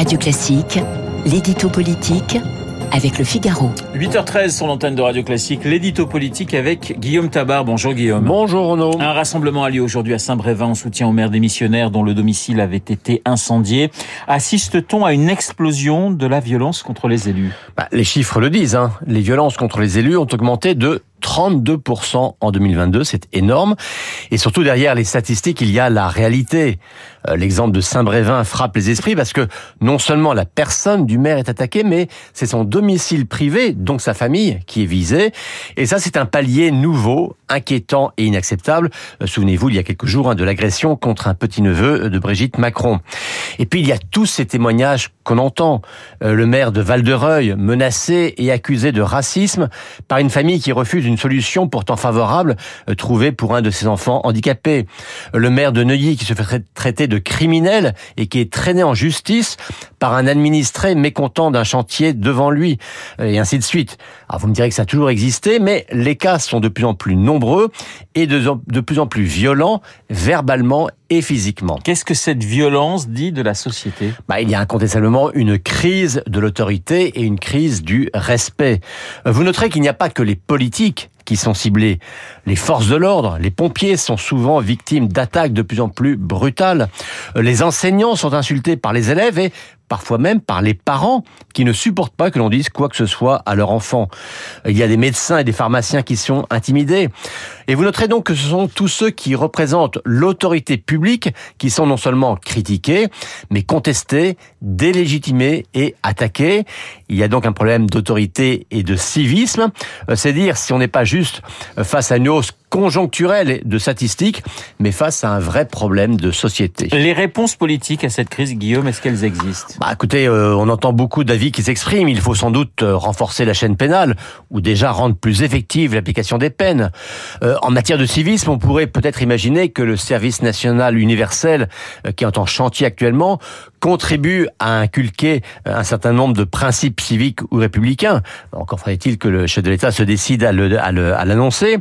Radio Classique, l'édito politique avec le Figaro. 8h13 sur l'antenne de Radio Classique, l'édito politique avec Guillaume Tabar. Bonjour Guillaume. Bonjour Renaud. Un rassemblement a lieu aujourd'hui à Saint-Brévin en soutien au maire démissionnaire dont le domicile avait été incendié. Assiste-t-on à une explosion de la violence contre les élus? Bah, Les chiffres le disent. Hein. Les violences contre les élus ont augmenté de 32% en 2022, c'est énorme. Et surtout derrière les statistiques, il y a la réalité. Euh, l'exemple de Saint-Brévin frappe les esprits parce que non seulement la personne du maire est attaquée, mais c'est son domicile privé, donc sa famille, qui est visée. Et ça, c'est un palier nouveau, inquiétant et inacceptable. Euh, souvenez-vous, il y a quelques jours, hein, de l'agression contre un petit-neveu de Brigitte Macron. Et puis, il y a tous ces témoignages qu'on entend. Euh, le maire de Val-de-Reuil, menacé et accusé de racisme par une famille qui refuse une solution pourtant favorable trouvée pour un de ses enfants handicapés. Le maire de Neuilly qui se fait traiter de criminel et qui est traîné en justice par un administré mécontent d'un chantier devant lui, et ainsi de suite. Alors vous me direz que ça a toujours existé, mais les cas sont de plus en plus nombreux et de, de plus en plus violents, verbalement et physiquement. Qu'est-ce que cette violence dit de la société? Bah, Il y a incontestablement une crise de l'autorité et une crise du respect. Vous noterez qu'il n'y a pas que les politiques qui sont ciblés. Les forces de l'ordre, les pompiers sont souvent victimes d'attaques de plus en plus brutales. Les enseignants sont insultés par les élèves et parfois même par les parents qui ne supportent pas que l'on dise quoi que ce soit à leur enfant. Il y a des médecins et des pharmaciens qui sont intimidés. Et vous noterez donc que ce sont tous ceux qui représentent l'autorité publique qui sont non seulement critiqués, mais contestés, délégitimés et attaqués. Il y a donc un problème d'autorité et de civisme. Euh, c'est dire si on n'est pas juste face à une hausse conjoncturelle de statistiques, mais face à un vrai problème de société. Les réponses politiques à cette crise, Guillaume, est-ce qu'elles existent? Bah, Écoutez, euh, on entend beaucoup d'avis qui s'expriment. Il faut sans doute euh, renforcer la chaîne pénale, ou déjà rendre plus effective l'application des peines. Euh, en matière de civisme, on pourrait peut-être imaginer que le service national universel, qui est en chantier actuellement, contribue à inculquer un certain nombre de principes civiques ou républicains. Encore faudrait-il que le chef de l'État se décide à l'annoncer.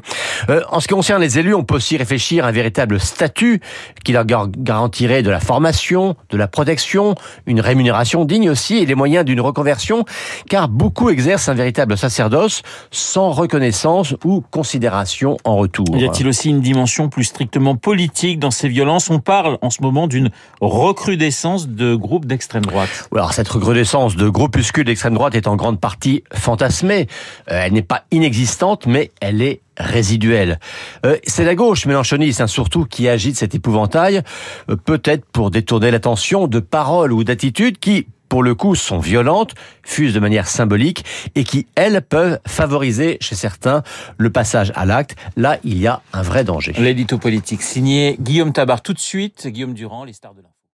Le, à en ce qui concerne les élus, on peut aussi réfléchir à un véritable statut qui leur garantirait de la formation, de la protection, une rémunération digne aussi et les moyens d'une reconversion, car beaucoup exercent un véritable sacerdoce sans reconnaissance ou considération en retour. Y a-t-il aussi une dimension plus strictement politique dans ces violences? On parle en ce moment d'une recrudescence de groupes d'extrême droite. Alors cette recrudescence de groupuscules d'extrême droite est en grande partie fantasmée. Euh, elle n'est pas inexistante, mais elle est résiduelle. Euh, c'est la gauche mélanchoniste, hein, surtout, qui agite cet épouvantail, euh, peut-être pour détourner l'attention de paroles ou d'attitudes qui, pour le coup, sont violentes, fusent de manière symbolique et qui, elles, peuvent favoriser chez certains le passage à l'acte. Là, il y a un vrai danger. L'édito politique signé Guillaume Tabar. Tout de suite, Guillaume Durand, les stars de l'info.